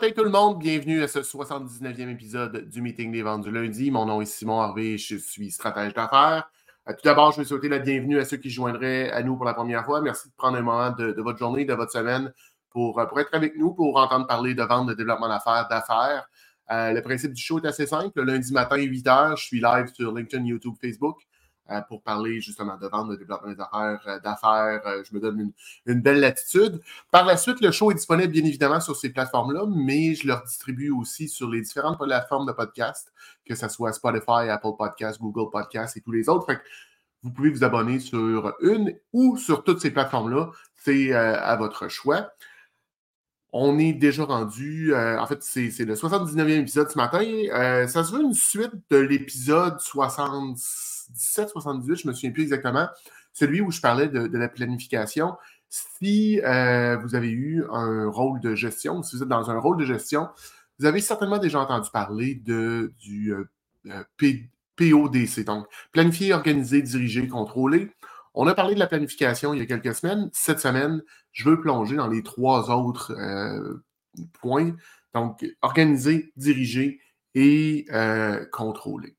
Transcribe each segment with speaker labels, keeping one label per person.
Speaker 1: Matin tout le monde, bienvenue à ce 79e épisode du Meeting des ventes du lundi. Mon nom est Simon Harvey, je suis stratège d'affaires. Euh, tout d'abord, je vais souhaiter la bienvenue à ceux qui joindraient à nous pour la première fois. Merci de prendre un moment de, votre journée, de votre semaine pour, euh, pour, être avec nous, pour entendre parler de vente, de développement d'affaires, d'affaires. Euh, le principe du show est assez simple. Le lundi matin, 8 h, je suis live sur LinkedIn, YouTube, Facebook. Euh, pour parler justement de vente, de développement des affaires, euh, d'affaires. Euh, je me donne une, belle latitude. Par la suite, le show est disponible bien évidemment sur ces plateformes-là, mais je leur distribue aussi sur les différentes plateformes de podcast, que ce soit Spotify, Apple Podcasts, Google Podcasts et tous les autres. vous pouvez vous abonner sur une ou sur toutes ces plateformes-là. C'est à votre choix. On est déjà rendu, en fait, c'est le 79e épisode ce matin. ça se veut une suite de l'épisode 66 1778, je ne me souviens plus exactement, celui où je parlais de, la planification. Si euh, vous avez eu un rôle de gestion, si vous êtes dans un rôle de gestion, vous avez certainement déjà entendu parler du euh, euh, PODC, donc planifier, organiser, diriger, contrôler. On a parlé de la planification il y a quelques semaines. Cette semaine, je veux plonger dans les trois autres points. Donc, organiser, diriger et contrôler.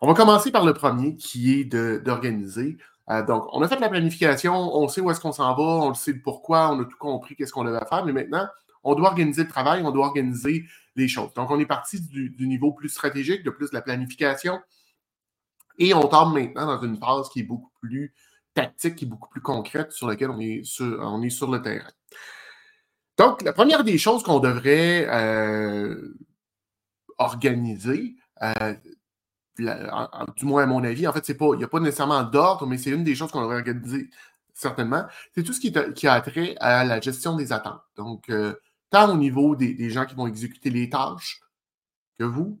Speaker 1: On va commencer par le premier qui est d'organiser. Euh, donc, on a fait la planification, on sait où est-ce qu'on s'en va, on sait le pourquoi, on a tout compris, qu'est-ce qu'on devait faire, mais maintenant, on doit organiser le travail, on doit organiser les choses. Donc, on est parti du, niveau plus stratégique, de plus de la planification, et on tombe maintenant dans une phase qui est beaucoup plus tactique, qui est beaucoup plus concrète, sur laquelle on est sur, on est sur le terrain. Donc, la première des choses qu'on devrait euh, organiser, euh, du moins à mon avis, en fait, il n'y a pas nécessairement d'ordre, mais c'est une des choses qu'on devrait organiser certainement. C'est tout ce qui, a trait à la gestion des attentes. Donc, euh, tant au niveau des, gens qui vont exécuter les tâches que vous,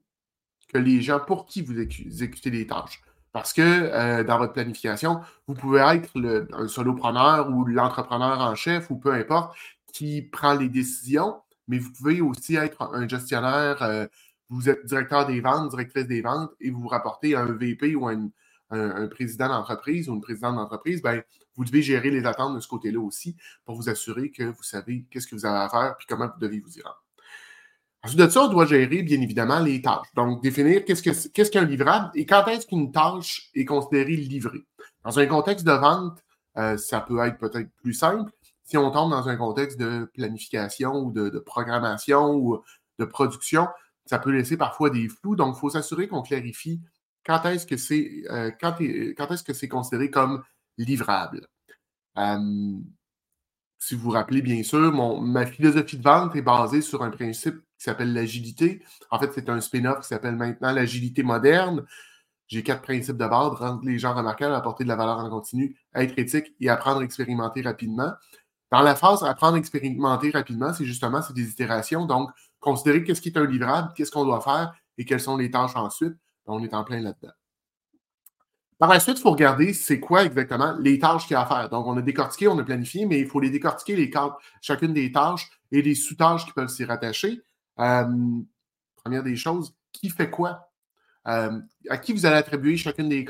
Speaker 1: que les gens pour qui vous exécutez les tâches. Parce que euh, dans votre planification, vous pouvez être un solopreneur ou l'entrepreneur en chef ou peu importe qui prend les décisions, mais vous pouvez aussi être un gestionnaire euh, vous êtes directeur des ventes, directrice des ventes, et vous vous rapportez à un VP ou à un, président d'entreprise ou une présidente d'entreprise, ben, vous devez gérer les attentes de ce côté-là aussi pour vous assurer que vous savez qu'est-ce que vous avez à faire et comment vous devez vous y rendre. Ensuite de ça, on doit gérer, bien évidemment, les tâches. Donc, définir qu'est-ce qu'un livrable et quand est-ce qu'une tâche est considérée livrée. Dans un contexte de vente, euh, ça peut être peut-être plus simple. Si on tombe dans un contexte de planification ou de programmation ou de production, ça peut laisser parfois des flous. Donc, il faut s'assurer qu'on clarifie quand est-ce que c'est euh, quand, est-ce que c'est considéré comme livrable. si vous vous rappelez, bien sûr, mon, ma philosophie de vente est basée sur un principe qui s'appelle l'agilité. En fait, c'est un spin-off qui s'appelle maintenant l'agilité moderne. J'ai quatre principes de base, rendre les gens remarquables, apporter de la valeur en continu, être éthique et apprendre à expérimenter rapidement. Dans la phase apprendre à expérimenter rapidement, c'est justement des itérations. Donc, considérer qu'est-ce qui est un livrable, qu'est-ce qu'on doit faire et quelles sont les tâches ensuite. On est en plein là-dedans. Par la suite, il faut regarder c'est quoi exactement les tâches qu'il y a à faire. Donc, on a décortiqué, on a planifié, mais il faut les décortiquer, les chacune des tâches et les sous-tâches qui peuvent s'y rattacher. Euh, première des choses, qui fait quoi? Euh, à qui vous allez attribuer chacune des,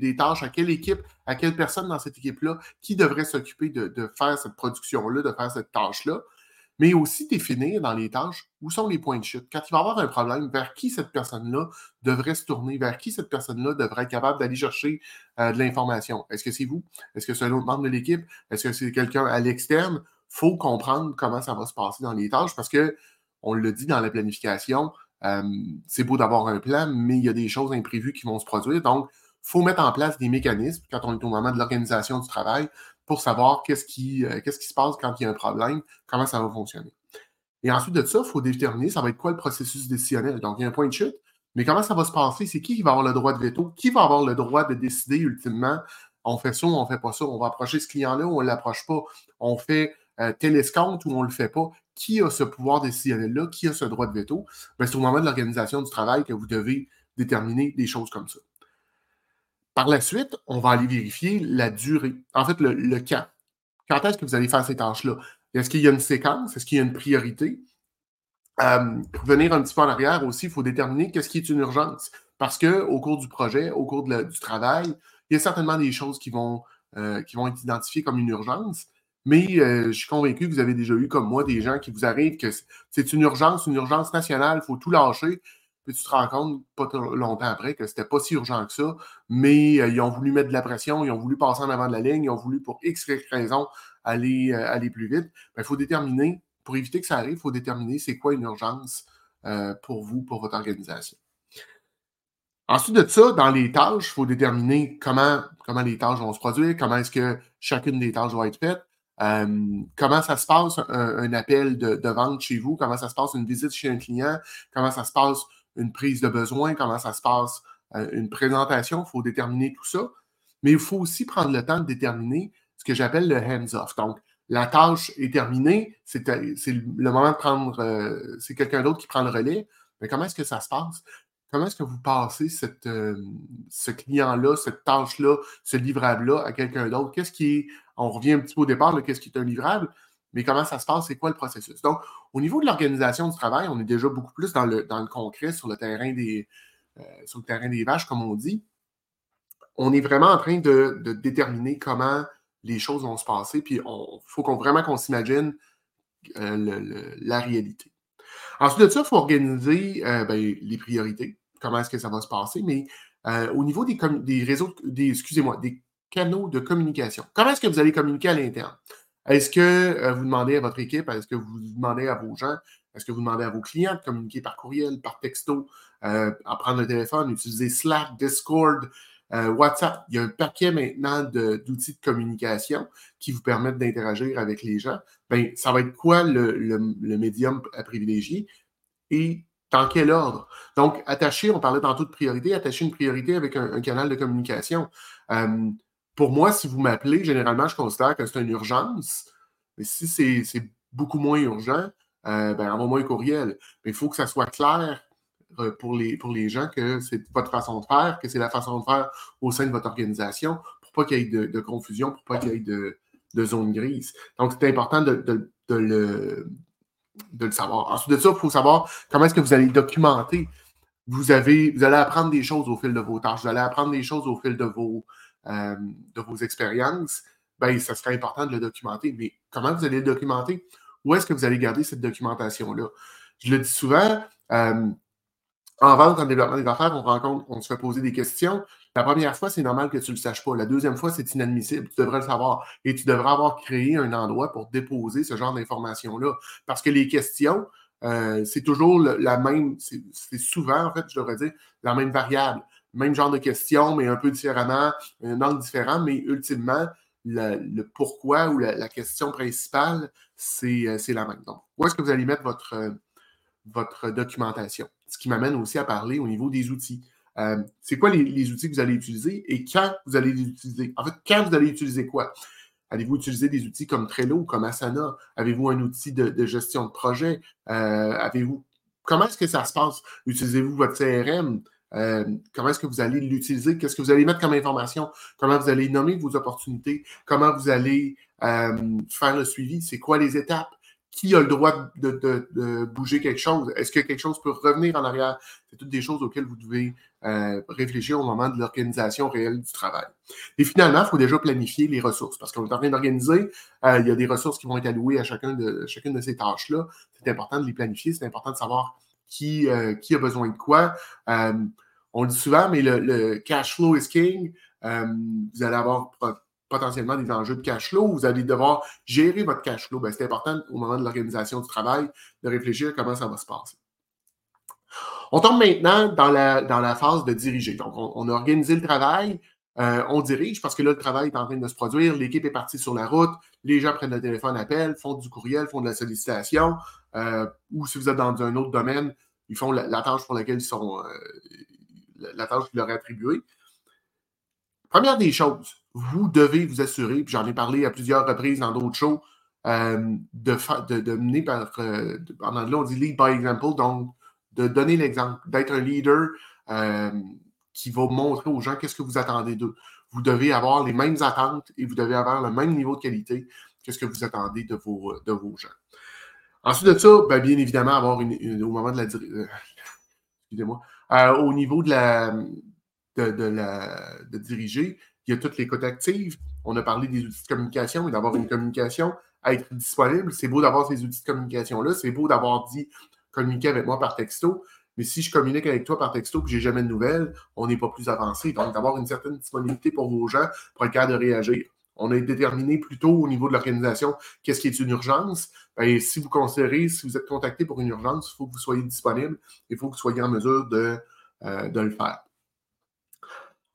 Speaker 1: des, tâches, à quelle équipe, à quelle personne dans cette équipe-là, qui devrait s'occuper de, faire cette production-là, de faire cette tâche-là? Mais aussi définir dans les tâches où sont les points de chute. Quand il va y avoir un problème, vers qui cette personne-là devrait se tourner, vers qui cette personne-là devrait être capable d'aller chercher euh, de l'information? Est-ce que c'est vous? Est-ce que c'est un autre membre de l'équipe? Est-ce que c'est quelqu'un à l'externe? Faut comprendre comment ça va se passer dans les tâches parce que, on le dit dans la planification, euh, c'est beau d'avoir un plan, mais il y a des choses imprévues qui vont se produire. Donc, il faut mettre en place des mécanismes quand on est au moment de l'organisation du travail pour savoir qu'est-ce qui, euh, qu'est-ce qui se passe quand il y a un problème, comment ça va fonctionner. Et ensuite de ça, il faut déterminer ça va être quoi le processus décisionnel. Donc, il y a un point de chute, mais comment ça va se passer? C'est qui qui va avoir le droit de veto? Qui va avoir le droit de décider ultimement on fait ça ou on ne fait pas ça? On va approcher ce client-là ou on ne l'approche pas? On fait euh, télescope ou on ne le fait pas? Qui a ce pouvoir décisionnel-là? Qui a ce droit de veto? Ben, c'est au moment de l'organisation du travail que vous devez déterminer des choses comme ça. Par la suite, on va aller vérifier la durée. En fait, le, le quand. Quand est-ce que vous allez faire ces tâches-là? Est-ce qu'il y a une séquence? Est-ce qu'il y a une priorité? Euh, pour venir un petit peu en arrière aussi, il faut déterminer qu'est-ce qui est une urgence. Parce qu'au cours du projet, au cours du travail, il y a certainement des choses qui vont, euh, qui vont être identifiées comme une urgence, Mais euh, je suis convaincu que vous avez déjà eu, comme moi, des gens qui vous arrivent que c'est une urgence, une urgence nationale, il faut tout lâcher. Puis tu te rends compte, pas longtemps après, que c'était pas si urgent que ça, mais euh, ils ont voulu mettre de la pression, ils ont voulu passer en avant de la ligne, ils ont voulu, pour X raisons, aller, euh, aller plus vite. Il faut déterminer, pour éviter que ça arrive, il faut déterminer c'est quoi une urgence pour vous, pour votre organisation. Ensuite de ça, dans les tâches, il faut déterminer comment, comment les tâches vont se produire, comment est-ce que chacune des tâches va être faite, euh, comment ça se passe un, appel de, vente chez vous, comment ça se passe une visite chez un client, comment ça se passe une prise de besoin, comment ça se passe euh, une présentation. Il faut déterminer tout ça. Mais il faut aussi prendre le temps de déterminer ce que j'appelle le hands-off. Donc, la tâche est terminée, c'est le moment de prendre, euh, c'est quelqu'un d'autre qui prend le relais. Mais comment est-ce que ça se passe? Comment est-ce que vous passez cette, euh, ce client-là, cette tâche-là, ce livrable-là à quelqu'un d'autre? Qu'est-ce qui est, on revient un petit peu au départ, qu'est-ce qui est un livrable, mais comment ça se passe, c'est quoi le processus? Donc, au niveau de l'organisation du travail, on est déjà beaucoup plus dans le, dans le concret, sur le terrain des, euh, sur le terrain des vaches, comme on dit. On est vraiment en train de, déterminer comment les choses vont se passer, puis il faut qu'on, vraiment qu'on s'imagine euh, la réalité. Ensuite de ça, il faut organiser euh, ben, les priorités. Comment est-ce que ça va se passer? Mais au niveau des, des réseaux, des, excusez-moi, des canaux de communication, comment est-ce que vous allez communiquer à l'interne? Est-ce que euh, vous demandez à votre équipe, est-ce que vous demandez à vos gens, est-ce que vous demandez à vos clients de communiquer par courriel, par texto, à prendre le téléphone, utiliser Slack, Discord, WhatsApp? Il y a un paquet maintenant d'outils de, communication qui vous permettent d'interagir avec les gens ben, ça va être quoi le, médium à privilégier et dans quel ordre? Donc, attacher, on parlait tantôt de priorité, attacher une priorité avec un, canal de communication. Euh, pour moi, si vous m'appelez, généralement, je considère que c'est une urgence. Mais si c'est beaucoup moins urgent, euh, ben, envoie-moi un courriel. Mais il faut que ça soit clair euh, pour les, pour les gens que c'est votre façon de faire, que c'est la façon de faire au sein de votre organisation, pour pas qu'il y ait de, de confusion, pour pas qu'il y ait de, de zone grise. Donc, c'est important de, le, de le savoir. Ensuite de ça, il faut savoir comment est-ce que vous allez documenter. Vous, avez, vous allez apprendre des choses au fil de vos tâches, vous allez apprendre des choses au fil de vos, euh, de vos expériences. Bien, ça serait important de le documenter. Mais comment vous allez le documenter? Où est-ce que vous allez garder cette documentation-là? Je le dis souvent, euh, en vente, en développement des affaires, on rencontre, on se fait poser des questions. La première fois, c'est normal que tu ne le saches pas. La deuxième fois, c'est inadmissible. Tu devrais le savoir. Et tu devrais avoir créé un endroit pour déposer ce genre d'informations-là. Parce que les questions, euh, c'est toujours la même, c'est souvent, en fait, je devrais dire, la même variable. Même genre de questions, mais un peu différemment, un angle différent, mais ultimement, le, pourquoi ou la, question principale, euh, c'est la même. Donc, où est-ce que vous allez mettre votre, euh, votre documentation? Ce qui m'amène aussi à parler au niveau des outils. Euh, c'est quoi les, outils que vous allez utiliser et quand vous allez les utiliser? En fait, quand vous allez utiliser quoi? Allez-vous utiliser des outils comme Trello comme Asana? Avez-vous un outil de, gestion de projet? Euh, avez-vous. Comment est-ce que ça se passe? Utilisez-vous votre CRM? Euh, comment est-ce que vous allez l'utiliser? Qu'est-ce que vous allez mettre comme information? Comment vous allez nommer vos opportunités? Comment vous allez faire le suivi? C'est quoi les étapes? qui a le droit de, bouger quelque chose? Est-ce que quelque chose peut revenir en arrière? C'est toutes des choses auxquelles vous devez euh, réfléchir au moment de l'organisation réelle du travail. Et finalement, il faut déjà planifier les ressources parce qu'on est en train d'organiser. Euh, il y a des ressources qui vont être allouées à chacun de, chacune de ces tâches-là. C'est important de les planifier. C'est important de savoir qui, euh, qui a besoin de quoi. on le dit souvent, mais le, cash flow is king. vous allez avoir potentiellement des enjeux de cash flow, vous allez devoir gérer votre cash flow. Ben, c'est important au moment de l'organisation du travail de réfléchir à comment ça va se passer. On tombe maintenant dans la phase de diriger. Donc, on, a organisé le travail, euh, on dirige parce que là, le travail est en train de se produire, l'équipe est partie sur la route, les gens prennent le téléphone, appellent, font du courriel, font de la sollicitation, euh, ou si vous êtes dans un autre domaine, ils font la, tâche pour laquelle ils sont, euh, la tâche qu'ils leur est attribuée. Première des choses, vous devez vous assurer, puis j'en ai parlé à plusieurs reprises dans d'autres shows, euh, de, de, mener par, en anglais, on dit lead by example, donc de donner l'exemple, d'être un leader qui va montrer aux gens qu'est-ce que vous attendez d'eux. Vous devez avoir les mêmes attentes et vous devez avoir le même niveau de qualité que ce que vous attendez de vos, de vos gens. Ensuite de ça, ben, bien évidemment, avoir une, au moment de la excusez-moi, au niveau de la, de, diriger, il y a toutes les côtés actives. On a parlé des outils de communication et d'avoir une communication, être disponible. C'est beau d'avoir ces outils de communication-là. C'est beau d'avoir dit communiquer avec moi par texto. Mais si je communique avec toi par texto que n'ai jamais de nouvelles, on n'est pas plus avancé. Donc, d'avoir une certaine disponibilité pour vos gens pour être capable de réagir. On a déterminé plutôt au niveau de l'organisation qu'est-ce qui est une urgence? Ben, si vous considérez, si vous êtes contacté pour une urgence, il faut que vous soyez disponible. Il faut que vous soyez en mesure de, euh, de le faire.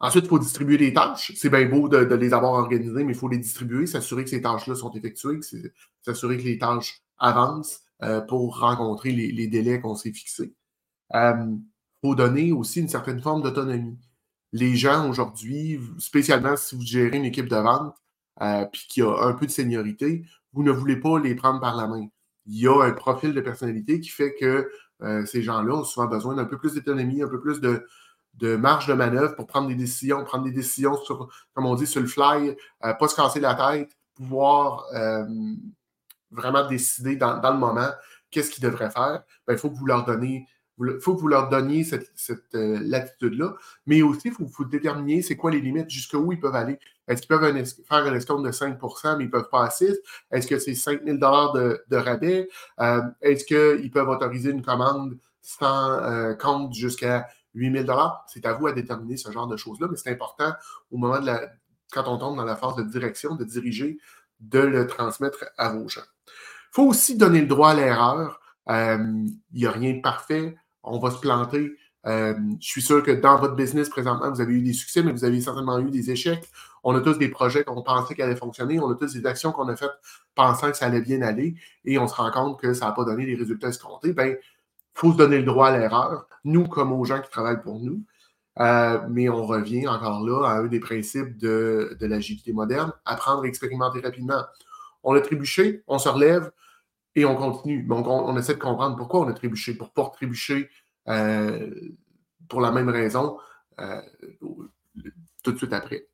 Speaker 1: Ensuite, il faut distribuer les tâches. C'est bien beau de, les avoir organisées, mais il faut les distribuer, s'assurer que ces tâches-là sont effectuées, s'assurer que les tâches avancent euh, pour rencontrer les, délais qu'on s'est fixés. Euh, faut donner aussi une certaine forme d'autonomie. Les gens aujourd'hui, spécialement si vous gérez une équipe de vente, euh, puis qui a un peu de seniorité, vous ne voulez pas les prendre par la main. Il y a un profil de personnalité qui fait que ces gens-là ont souvent besoin d'un peu plus d'autonomie, un peu plus de, marge de manœuvre pour prendre des décisions, prendre des décisions sur, comme on dit, sur le fly, euh, pas se casser la tête, pouvoir euh, vraiment décider dans, le moment qu'est-ce qu'ils devraient faire. Ben, il faut que vous leur donniez faut que vous leur donniez cette, euh, latitude-là, mais aussi, il faut, faut déterminer c'est quoi les limites, jusqu'où ils peuvent aller. Est-ce qu'ils peuvent faire un escompte de 5% mais ils ne peuvent pas à 6 Est-ce que c'est 5 000 de, de rabais? Est-ce qu'ils peuvent autoriser une commande sans compte jusqu'à 8 000 c'est à vous à déterminer ce genre de choses-là, mais c'est important au moment de la, quand on tombe dans la phase de direction, de diriger, de le transmettre à vos gens. Il faut aussi donner le droit à l'erreur. Euh, il n'y a rien de parfait. On va se planter. Euh, je suis sûr que dans votre business présentement, vous avez eu des succès, mais vous avez certainement eu des échecs. On a tous des projets qu'on pensait qu'ils allaient fonctionner. On a tous des actions qu'on a faites pensant que ça allait bien aller et on se rend compte que ça n'a pas donné les résultats escomptés. Ben, il faut se donner le droit à l'erreur, nous comme aux gens qui travaillent pour nous. Euh, mais on revient encore là à un des principes de, l'agilité moderne, apprendre à expérimenter rapidement. On a trébuché, on se relève et on continue. Donc, on, essaie de comprendre pourquoi on a trébuché, pour pas trébucher euh, pour la même raison euh, tout de suite après.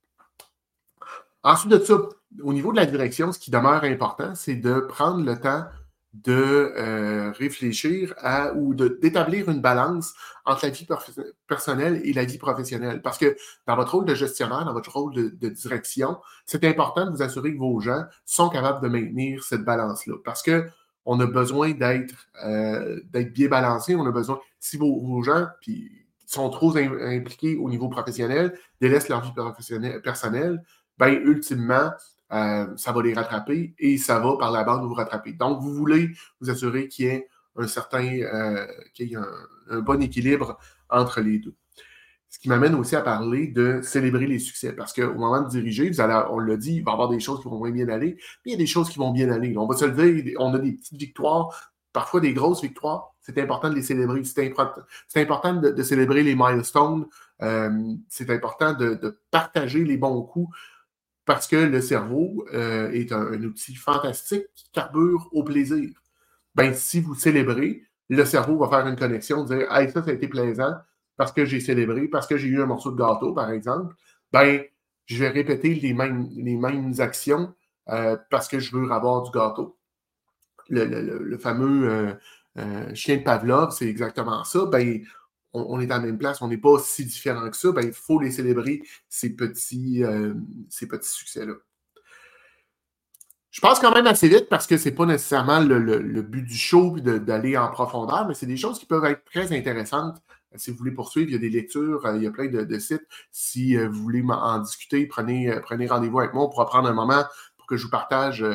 Speaker 1: Ensuite de ça, au niveau de la direction, ce qui demeure important, c'est de prendre le temps de euh, réfléchir à ou d'établir une balance entre la vie personnelle et la vie professionnelle. Parce que dans votre rôle de gestionnaire, dans votre rôle de, direction, c'est important de vous assurer que vos gens sont capables de maintenir cette balance-là. Parce que on a besoin d'être euh, bien balancé. On a besoin, si vos, gens puis, sont trop impliqués au niveau professionnel, délaissent leur vie personnelle, ben ultimement, euh, ça va les rattraper et ça va par la bande vous rattraper. Donc, vous voulez vous assurer qu'il y ait un certain, euh, qu'il y ait un, bon équilibre entre les deux. Ce qui m'amène aussi à parler de célébrer les succès. Parce qu'au moment de diriger, on l'a dit, il va y avoir des choses qui vont moins bien aller, mais il y a des choses qui vont bien aller. On va se le dire, on a des petites victoires, parfois des grosses victoires. C'est important de les célébrer. C'est important, de, célébrer les milestones. Euh, c'est important de, partager les bons coups parce que le cerveau euh, est un, outil fantastique qui carbure au plaisir. Ben, si vous célébrez, le cerveau va faire une connexion, dire Hey, ça, ça a été plaisant parce que j'ai célébré, parce que j'ai eu un morceau de gâteau, par exemple. Ben, je vais répéter les mêmes, les mêmes actions euh, parce que je veux avoir du gâteau. Le, fameux euh, chien de Pavlov, c'est exactement ça. Ben, on, est à la même place, on n'est pas si différent que ça, ben, il faut les célébrer, ces petits, euh, ces petits succès-là. Je passe quand même assez vite parce que ce n'est pas nécessairement le, but du show d'aller en profondeur, mais c'est des choses qui peuvent être très intéressantes. Si vous voulez poursuivre, il y a des lectures, euh, il y a plein de, sites. Si euh, vous voulez en discuter, prenez, prenez rendez-vous avec moi. On pourra prendre un moment pour que je vous partage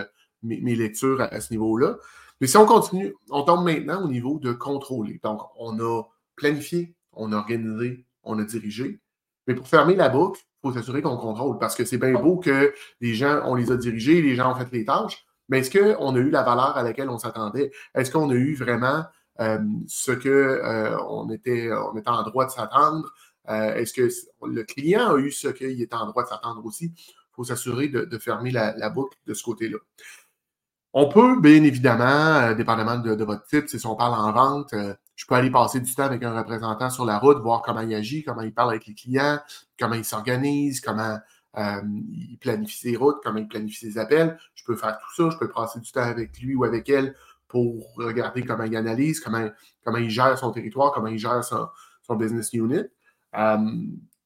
Speaker 1: mes, lectures à ce niveau-là. Mais si on continue, on tombe maintenant au niveau de contrôler. Donc, on a planifié, on a organisé, on a dirigé. Mais pour fermer la boucle, il faut s'assurer qu'on contrôle parce que c'est bien beau que les gens, on les a dirigés, les gens ont fait les tâches, mais est-ce qu'on a eu la valeur à laquelle on s'attendait? Est-ce qu'on a eu vraiment euh, ce qu'on euh, on était, on était en droit de s'attendre? Euh, est-ce que le client a eu ce qu'il était en droit de s'attendre aussi? Il faut s'assurer de, fermer la, boucle de ce côté-là. On peut, bien évidemment, dépendamment de, de, votre type, si on parle en vente, je peux aller passer du temps avec un représentant sur la route, voir comment il agit, comment il parle avec les clients, comment il s'organise, comment euh, il planifie ses routes, comment il planifie ses appels. Je peux faire tout ça, je peux passer du temps avec lui ou avec elle pour regarder comment il analyse, comment, comment il gère son territoire, comment il gère son, business unit. Euh,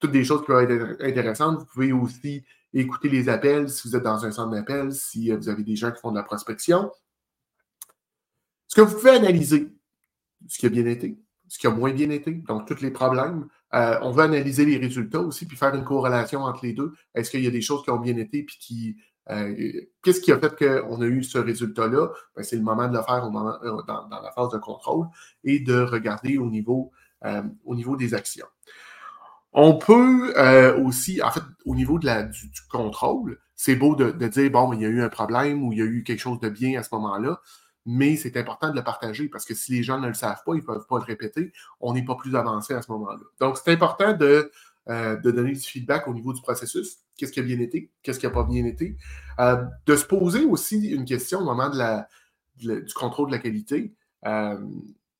Speaker 1: toutes des choses qui peuvent être intéressantes. Vous pouvez aussi écouter les appels si vous êtes dans un centre d'appel, si vous avez des gens qui font de la prospection. Ce que vous pouvez analyser, ce qui a bien été, ce qui a moins bien été, donc tous les problèmes. Euh, on va analyser les résultats aussi, puis faire une corrélation entre les deux. Est-ce qu'il y a des choses qui ont bien été, puis qui. Euh, qu'est-ce qui a fait qu'on a eu ce résultat-là? Ben, c'est le moment de le faire euh, dans, la phase de contrôle et de regarder au niveau, au niveau des actions. On peut aussi, en fait, au niveau de la, du, contrôle, c'est beau de, de, dire, bon, il y a eu un problème ou il y a eu quelque chose de bien à ce moment-là mais c'est important de le partager parce que si les gens ne le savent pas, ils ne peuvent pas le répéter, on n'est pas plus avancé à ce moment-là. Donc, c'est important de, euh, de, donner du feedback au niveau du processus. Qu'est-ce qui a bien été? Qu'est-ce qui n'a pas bien été? Euh, de se poser aussi une question au moment de la, du contrôle de la qualité. Euh,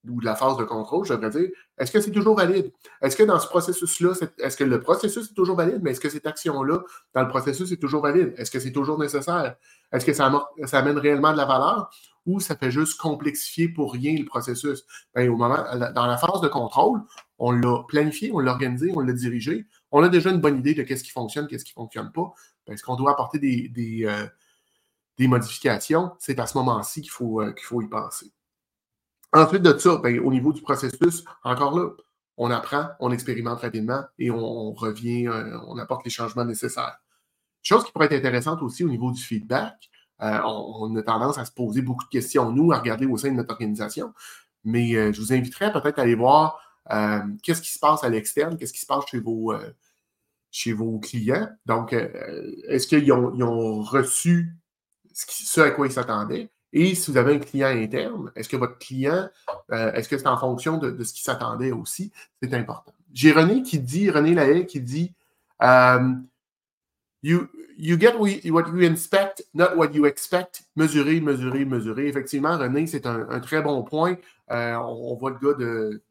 Speaker 1: ou de la phase de contrôle, je devrais dire, est-ce que c'est toujours valide? Est-ce que dans ce processus-là, est-ce que le processus est toujours valide, mais est-ce que cette action-là, dans le processus, est toujours valide? Est-ce que c'est toujours nécessaire? Est-ce que ça, ça, amène réellement de la valeur? Ou ça fait juste complexifier pour rien le processus? Ben, au moment, dans la phase de contrôle, on l'a planifié, on l'a organisé, on l'a dirigé. On a déjà une bonne idée de qu'est-ce qui fonctionne, qu'est-ce qui ne fonctionne pas. Ben, est-ce qu'on doit apporter des, euh, des modifications? C'est à ce moment-ci qu'il faut, euh, faut y penser. Ensuite de ça, ben, au niveau du processus, encore là, on apprend, on expérimente rapidement et on, revient, euh, on apporte les changements nécessaires. Chose qui pourrait être intéressante aussi au niveau du feedback, euh, on, a tendance à se poser beaucoup de questions, nous, à regarder au sein de notre organisation, mais euh, je vous inviterais peut-être à aller voir qu'est-ce qui se passe à l'externe, qu'est-ce qui se passe chez vos, chez vos clients. Donc, est-ce qu'ils ont, ont, reçu ce à quoi ils s'attendaient? Et si vous avez un client interne, est-ce que votre client, euh, est-ce que c'est en fonction de, ce qu'il s'attendait aussi? C'est important. J'ai René qui dit, René Lahaye qui dit you, you get what you expect, not what you expect. Mesurer, mesurer, mesurer. Effectivement, René, c'est un, très bon point. Euh, on, voit le gars de,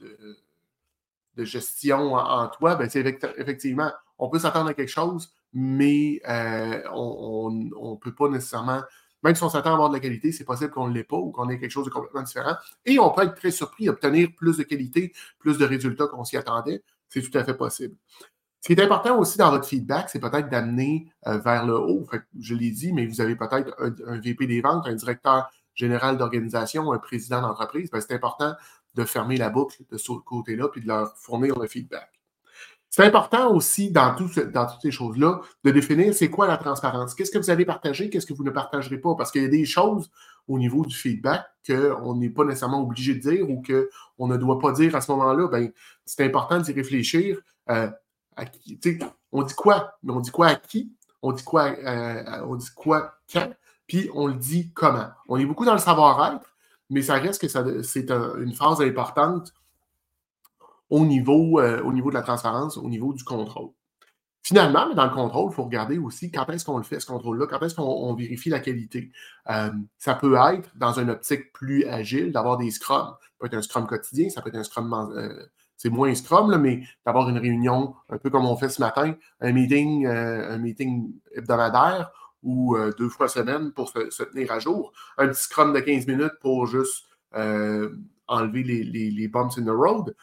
Speaker 1: de, gestion en, toi. Ben, c'est effectivement, on peut s'attendre à quelque chose, mais euh, on ne peut pas nécessairement même si on s'attend à avoir de la qualité, c'est possible qu'on ne l'ait pas ou qu'on ait quelque chose de complètement différent. Et on peut être très surpris, obtenir plus de qualité, plus de résultats qu'on s'y attendait. C'est tout à fait possible. Ce qui est important aussi dans votre feedback, c'est peut-être d'amener euh, vers le haut. je l'ai dit, mais vous avez peut-être un, VP des ventes, un directeur général d'organisation, un président d'entreprise. Ben, c'est important de fermer la boucle de ce côté-là puis de leur fournir le feedback. C'est important aussi dans, toutes ces choses-là de définir c'est quoi la transparence. Qu'est-ce que vous allez partager, qu'est-ce que vous ne partagerez pas? Parce qu'il y a des choses au niveau du feedback qu'on n'est pas nécessairement obligé de dire ou qu'on ne doit pas dire à ce moment-là. Ben, c'est important d'y réfléchir. Euh, on dit quoi? Mais on dit quoi à qui? On dit quoi, euh, on dit quoi quand? Puis on le dit comment? On est beaucoup dans le savoir-être, mais ça reste que c'est une phase importante au niveau, euh, au niveau de la transparence, au niveau du contrôle. Finalement, dans le contrôle, il faut regarder aussi quand est-ce qu'on le fait, ce contrôle-là, quand est-ce qu'on vérifie la qualité. Euh, ça peut être, dans une optique plus agile, d'avoir des scrums. Ça peut être un scrum quotidien, ça peut être un scrum, euh, c'est moins scrum, mais d'avoir une réunion, un peu comme on fait ce matin, un meeting, un meeting hebdomadaire ou deux fois semaine pour se, tenir à jour. Un petit scrum de 15 minutes pour juste enlever les, les, les bumps in the road.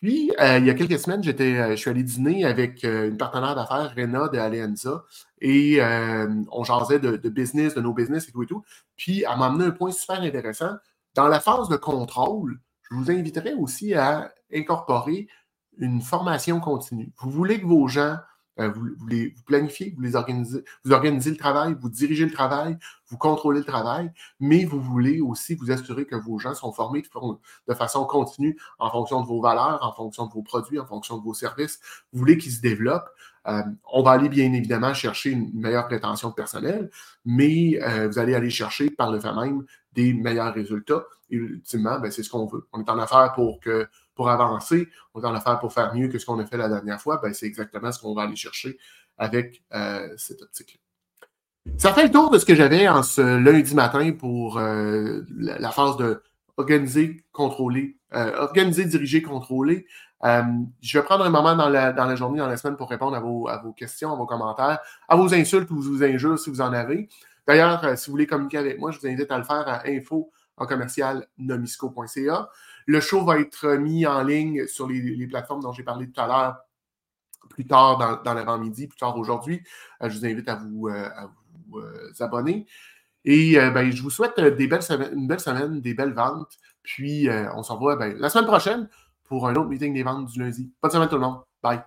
Speaker 1: Puis, euh, il y a quelques semaines, euh, je suis allé dîner avec euh, une partenaire d'affaires, Rena de Alianza, et on jasait de, business, de nos business et tout et tout. Puis, elle m'a amené un point super intéressant. Dans la phase de contrôle, je vous inviterai aussi à incorporer une formation continue. Vous voulez que vos gens euh, vous, les, planifiez, vous les organisez, vous organisez le travail, vous dirigez le travail, vous contrôlez le travail, mais vous voulez aussi vous assurer que vos gens sont formés de, façon continue en fonction de vos valeurs, en fonction de vos produits, en fonction de vos services. Vous voulez qu'ils se développent. Euh, on va aller bien évidemment chercher une meilleure prétention de personnel, mais euh, vous allez aller chercher par le fait même des meilleurs résultats. Et ultimement, ben, c'est ce qu'on veut. On est en affaire pour que pour avancer, on est en affaire pour faire mieux que ce qu'on a fait la dernière fois, ben, c'est exactement ce qu'on va aller chercher avec euh, cette optique-là. Ça fait le tour de ce que j'avais en ce lundi matin pour euh, la, phase de organiser, contrôler, euh, organiser, diriger, contrôler. je vais prendre un moment dans la, dans la, journée, dans la semaine pour répondre à vos, à vos questions, à vos commentaires, à vos insultes ou vos injures si vous en avez. D'ailleurs, si vous voulez communiquer avec moi, je vous invite à le faire à info en commercial nomisco.ca. Le show va être mis en ligne sur les, plateformes dont j'ai parlé tout à l'heure plus tard dans, l'avant-midi, plus tard aujourd'hui. je vous invite à vous, abonner. Et ben, je vous souhaite une belle semaine, des belles ventes. Puis on se revoit ben, la semaine prochaine pour un autre meeting des ventes du lundi. Bonne semaine tout le monde. Bye.